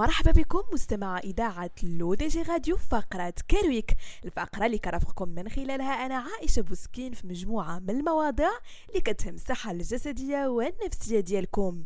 مرحبا بكم مستمع إذاعة لو دي جي راديو فقرة Care Week الفقرة اللي كرافقكم من خلالها أنا عائشة بوسكين في مجموعة من المواضيع اللي كتهم الصحة الجسدية والنفسية ديالكم.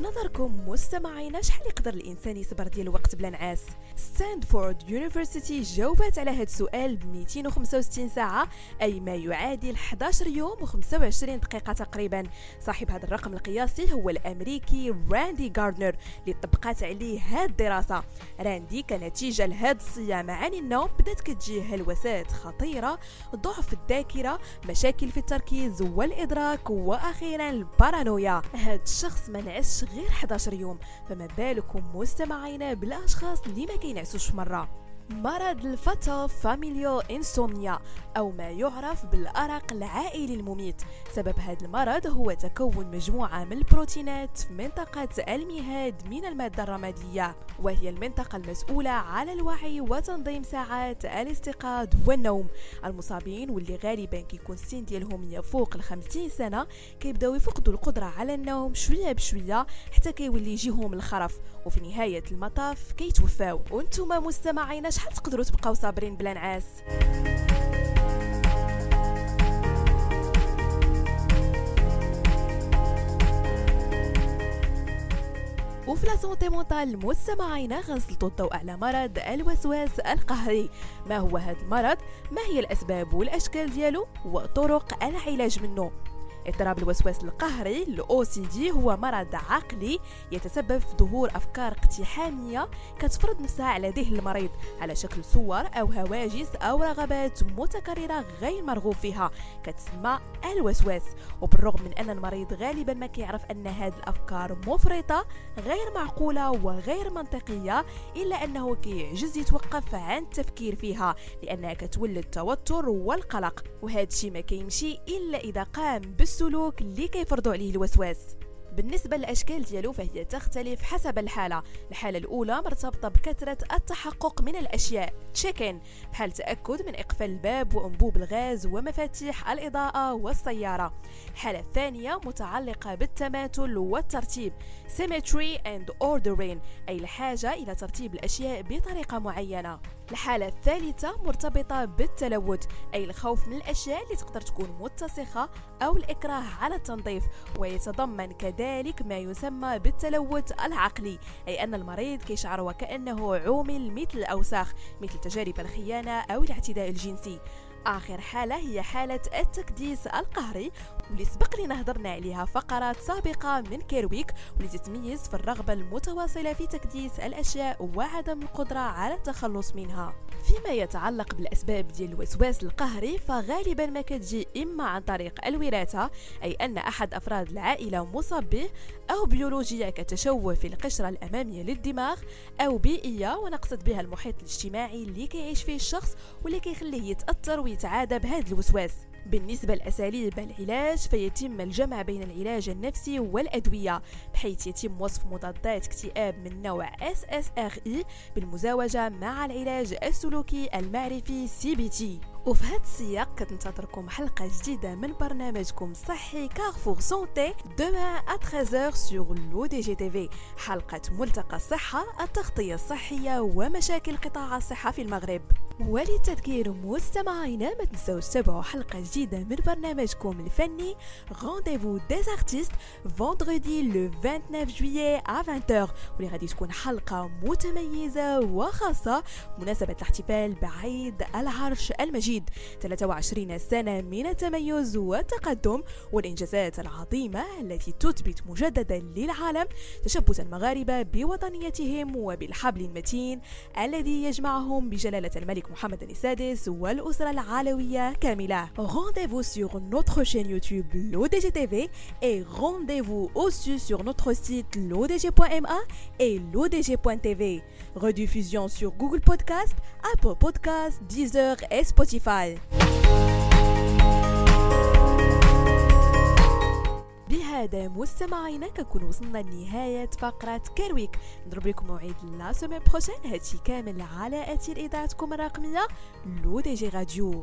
فنظركم مستمعينا شحال يقدر الإنسان يصبر ديال الوقت بلا نعاس؟ Stanford University جاوبت على هذا السؤال ب 265 ساعة أي ما يعادل 11 يوم و25 دقيقة تقريبا. صاحب هذا الرقم القياسي هو الأمريكي راندي جاردنر اللي طبقات عليه هذه الدراسة. راندي كنتيجه لهذا الصيام عن النوم بدأت كتجيه هلوسات خطيرة ضعف الذاكرة مشاكل في التركيز والإدراك وأخيرا البارانويا. هذا الشخص ما نعسش غير 11 يوم فما بالكم مستمعينا بالأشخاص اللي ما كينعسوش مره مرض الفتا فاميليو انسومنيا أو ما يعرف بالأرق العائلي المميت. سبب هذا المرض هو تكون مجموعة من البروتينات في منطقة المهاد من المادة الرمادية وهي المنطقة المسؤولة على الوعي وتنظيم ساعات الاستيقاظ والنوم. المصابين واللي غالبا كيكون السن ديالهم يفوق ال 50 سنة كيبداو يفقدوا القدرة على النوم شوية بشوية حتى كيولي يجيهم الخرف. وفي نهاية المطاف كيتوفاو. وأنتم مستمعين شحال تقدروا تبقاو صابرين بلا نعاس؟ وفي la santé mentale مستمعينا غنسلطوا الضوء على مرض الوسواس القهري. ما هو هذا المرض؟ ما هي الأسباب والأشكال ديالو؟ وطرق العلاج منه. اضطراب الوسواس القهري الاو سي دي هو مرض عقلي يتسبب في ظهور أفكار اقتحامية كتفرض نفسها على ذهن المريض على شكل صور أو هواجس أو رغبات متكررة غير مرغوب فيها كتسمى الوسواس. وبالرغم من أن المريض غالبا ما كيعرف أن هذه الأفكار مفرطة غير معقولة وغير منطقية إلا أنه كيعجز يتوقف عن التفكير فيها لأنها كتولد التوتر والقلق. وهذا الشيء ما كيمشي إلا إذا قام بالسلوك السلوك اللي كيفرضوا عليه الوسواس. بالنسبة للأشكال ديالو فهي تختلف حسب الحالة. الحالة الأولى مرتبطة بكثرة التحقق من الأشياء تشيكن بحال تأكد من إقفال الباب وأنبوب الغاز ومفاتيح الإضاءة والسيارة. الحالة الثانية متعلقة بالتماثل والترتيب symmetry and ordering أي الحاجة إلى ترتيب الأشياء بطريقة معينة. الحالة الثالثة مرتبطة بالتلوث أي الخوف من الأشياء اللي تقدر تكون متسخة أو الإكراه على التنظيف ويتضمن كذلك ما يسمى بالتلوث العقلي أي أن المريض كيشعر وكأنه عومل مثل الأوساخ مثل تجارب الخيانة أو الاعتداء الجنسي. آخر حالة هي حالة التكديس القهري. واللي سبق لنا هضرنا عليها فقرات سابقة من كيرويك. واللي تتميز في الرغبة المتواصلة في تكديس الأشياء وعدم القدرة على التخلص منها. فيما يتعلق بالأسباب ديال الوسواس القهري فغالبا ما كتجي إما عن طريق الوراثة أي أن أحد أفراد العائلة مصاب به أو بيولوجية كتشوه في القشرة الأمامية للدماغ أو بيئية ونقصد بها المحيط الاجتماعي اللي كيعيش فيه الشخص واللي كيخليه يتأثر ويتعادى بهذا الوسواس. بالنسبة لأساليب العلاج فيتم الجمع بين العلاج النفسي والأدوية بحيث يتم وصف مضادات اكتئاب من نوع SSRI بالمزاوجة مع العلاج السلوكي المعرفي CBT وفي هذا السياق كتنتظركم حلقة جديدة من برنامجكم صحي كارفور سونتي دوما à 13h sur l'ODG حلقة ملتقى الصحة التغطية الصحية ومشاكل قطاع الصحة في المغرب. وللتذكير مستمعينا ما تنسوش تتابعوا حلقة جديدة من برنامجكم الفني Rendez-vous des artistes vendredi le 29 juillet à 20h واللي غادي تكون حلقة متميزة وخاصة مناسبة الاحتفال بعيد العرش المجيد. 23 سنة من التميز والتقدم والإنجازات العظيمة التي تثبت مجددا للعالم تشبث المغاربة بوطنيتهم وبالحبل المتين الذي يجمعهم بجلالة الملك محمد السادس والأسرة العلوية كاملة Rendez-vous sur notre chaîne YouTube l'ODGTV et rendez-vous aussi sur notre site l'ODG.ma et l'ODG.tv. Rediffusion sur Google Podcast, Apple Podcast, Deezer et Spotify. بهذا مستمعينا كنكون وصلنا لنهاية فقرة كارويك نضرب لكم موعد la semaine prochaine هادشي كامل على أثير اذاعتكم الرقمية لو دي جي راديو.